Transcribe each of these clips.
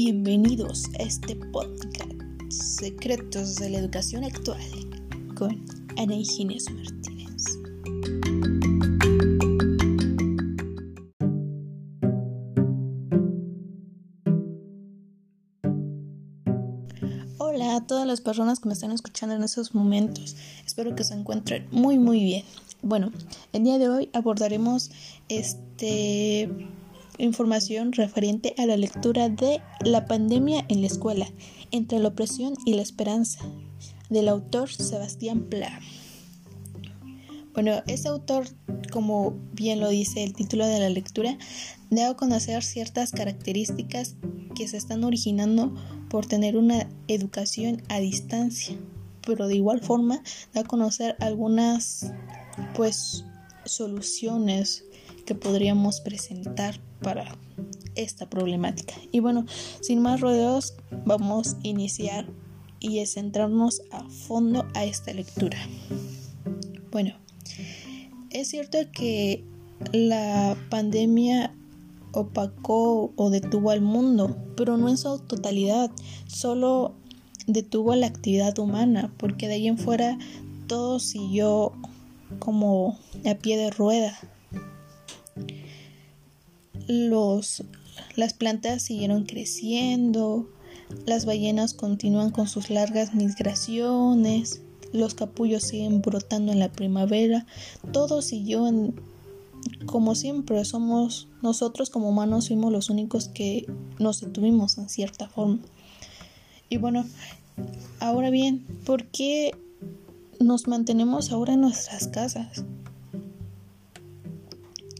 Bienvenidos a este podcast Secretos de la Educación Actual con Ana Martínez. Hola a todas las personas que me están escuchando en estos momentos. Espero que se encuentren muy muy bien. Bueno, el día de hoy abordaremos este información referente a la lectura de La pandemia en la escuela, entre la opresión y la esperanza, del autor Sebastián Pla. Bueno, este autor, como bien lo dice el título de la lectura, da a conocer ciertas características que se están originando por tener una educación a distancia, pero de igual forma da a conocer algunas pues soluciones que podríamos presentar para esta problemática. Y bueno, sin más rodeos, vamos a iniciar y a centrarnos a fondo a esta lectura. Bueno, es cierto que la pandemia opacó o detuvo al mundo, pero no en su totalidad, solo detuvo la actividad humana, porque de ahí en fuera todo siguió como a pie de rueda los, las plantas siguieron creciendo, las ballenas continúan con sus largas migraciones, los capullos siguen brotando en la primavera, todo siguió en, como siempre, somos nosotros como humanos fuimos los únicos que nos detuvimos en cierta forma. Y bueno, ahora bien, ¿por qué nos mantenemos ahora en nuestras casas?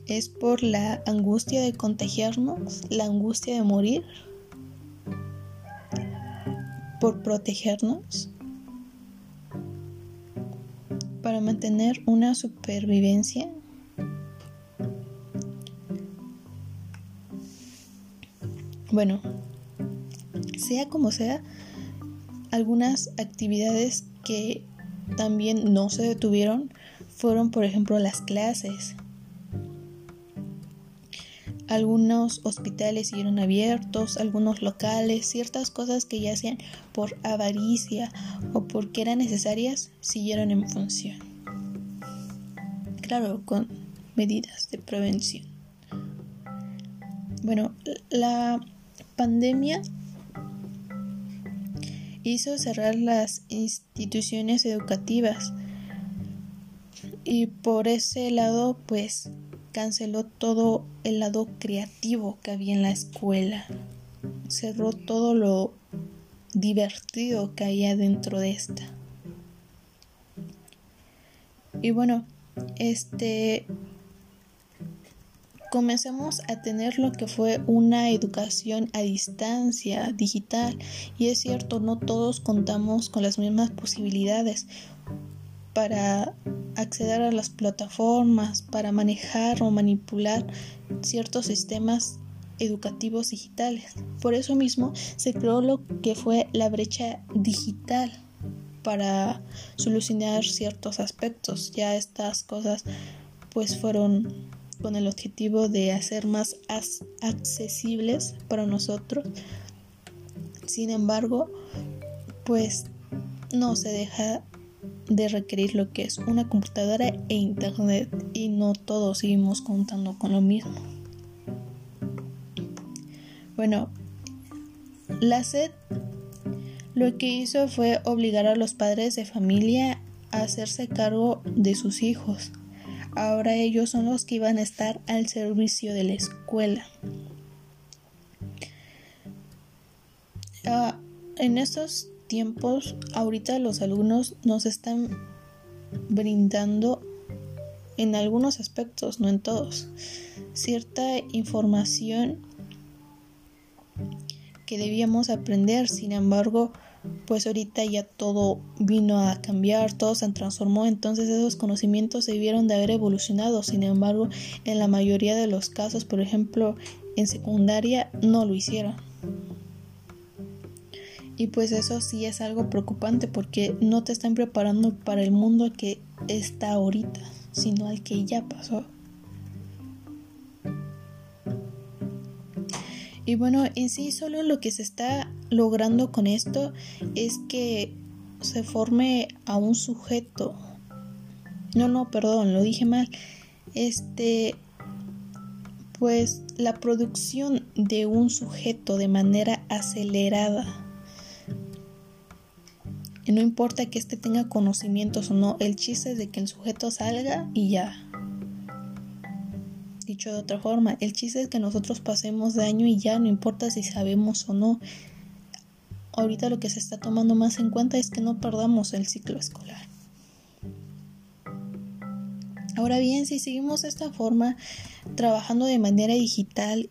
Es por la angustia de contagiarnos, la angustia de morir, por protegernos, para mantener una supervivencia. Bueno, sea como sea, algunas actividades que también no se detuvieron fueron, por ejemplo, las clases. Algunos hospitales siguieron abiertos, algunos locales, ciertas cosas que ya hacían por avaricia o porque eran necesarias siguieron en función. Claro, con medidas de prevención. Bueno, la pandemia hizo cerrar las instituciones educativas y por ese lado pues canceló todo el lado creativo que había en la escuela. Cerró todo lo divertido que había dentro de esta. Y bueno, este comenzamos a tener lo que fue una educación a distancia digital y es cierto no todos contamos con las mismas posibilidades para acceder a las plataformas, para manejar o manipular ciertos sistemas educativos digitales. Por eso mismo se creó lo que fue la brecha digital para solucionar ciertos aspectos. Ya estas cosas pues fueron con el objetivo de hacer más accesibles para nosotros. Sin embargo, pues no se deja de requerir lo que es una computadora e internet y no todos seguimos contando con lo mismo. Bueno, la SED lo que hizo fue obligar a los padres de familia a hacerse cargo de sus hijos. Ahora ellos son los que iban a estar al servicio de la escuela. Ah, en estos tiempos, ahorita los alumnos nos están brindando en algunos aspectos, no en todos, cierta información que debíamos aprender. Sin embargo, pues ahorita ya todo vino a cambiar, todo se transformó, entonces esos conocimientos se debieron de haber evolucionado. Sin embargo, en la mayoría de los casos, por ejemplo, en secundaria no lo hicieron. Y pues eso sí es algo preocupante porque no te están preparando para el mundo que está ahorita, sino al que ya pasó. Y bueno, en sí solo lo que se está logrando con esto es que se forme a un sujeto. No, no, perdón, lo dije mal. Este, pues la producción de un sujeto de manera acelerada. No importa que éste tenga conocimientos o no, el chiste es de que el sujeto salga y ya. Dicho de otra forma, el chiste es que nosotros pasemos de año y ya, no importa si sabemos o no. Ahorita lo que se está tomando más en cuenta es que no perdamos el ciclo escolar. Ahora bien, si seguimos de esta forma, trabajando de manera digital,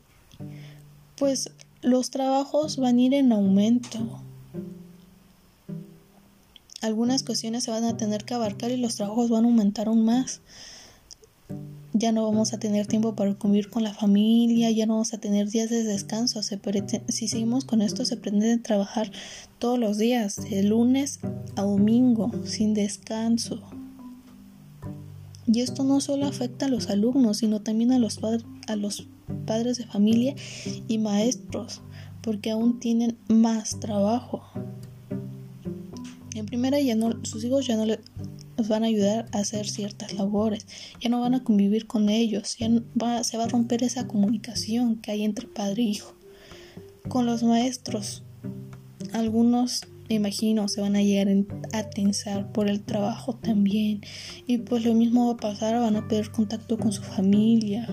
pues los trabajos van a ir en aumento. Algunas cuestiones se van a tener que abarcar y los trabajos van a aumentar aún más. Ya no vamos a tener tiempo para convivir con la familia, ya no vamos a tener días de descanso. si seguimos con esto, se pretende trabajar todos los días, de lunes a domingo, sin descanso. Y esto no solo afecta a los alumnos, sino también a los, a los padres de familia y maestros, porque aún tienen más trabajo. En primera, ya no, sus hijos ya no les van a ayudar a hacer ciertas labores, ya no van a convivir con ellos, ya se va a romper esa comunicación que hay entre padre e hijo. Con los maestros, algunos me imagino se van a llegar a tensar por el trabajo también. Y pues lo mismo va a pasar, van a perder contacto con su familia,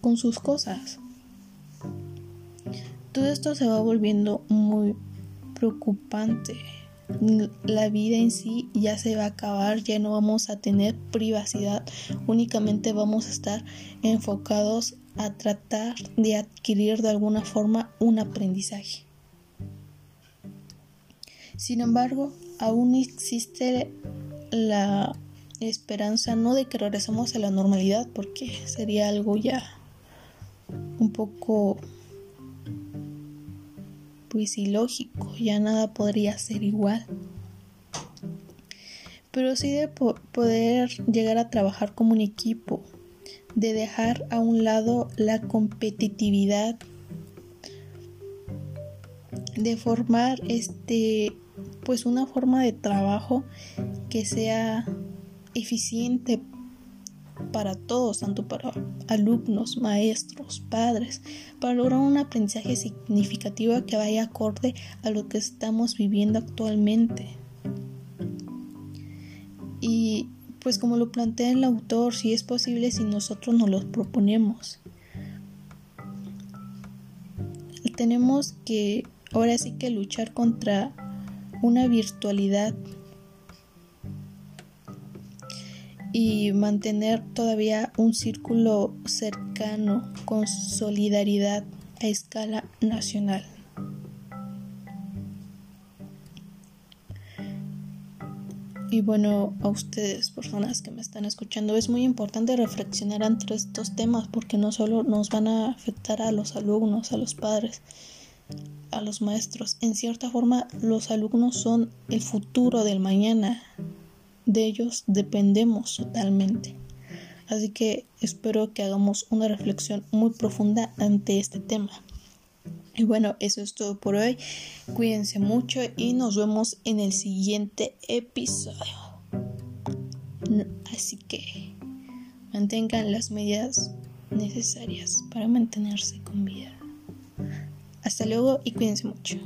con sus cosas. Todo esto se va volviendo muy preocupante. La vida en sí ya se va a acabar, ya no vamos a tener privacidad, únicamente vamos a estar enfocados a tratar de adquirir de alguna forma un aprendizaje. Sin embargo, aún existe la esperanza no de que regresemos a la normalidad, porque sería algo ya un poco pues ilógico, ya nada podría ser igual. Pero sí de poder llegar a trabajar como un equipo, de dejar a un lado la competitividad, de formar este pues una forma de trabajo que sea eficiente para todos, tanto para alumnos, maestros, padres, para lograr un aprendizaje significativo que vaya acorde a lo que estamos viviendo actualmente. Y pues como lo plantea el autor, si es posible si nosotros nos lo proponemos. Tenemos que ahora sí que luchar contra una virtualidad y mantener todavía un círculo cercano con solidaridad a escala nacional. Y bueno, a ustedes, personas que me están escuchando, es muy importante reflexionar entre estos temas porque no solo nos van a afectar a los alumnos, a los padres, a los maestros. En cierta forma, los alumnos son el futuro del mañana. De ellos dependemos totalmente. Así que espero que hagamos una reflexión muy profunda ante este tema. Y bueno, eso es todo por hoy. Cuídense mucho y nos vemos en el siguiente episodio. Así que mantengan las medidas necesarias para mantenerse con vida. Hasta luego y cuídense mucho.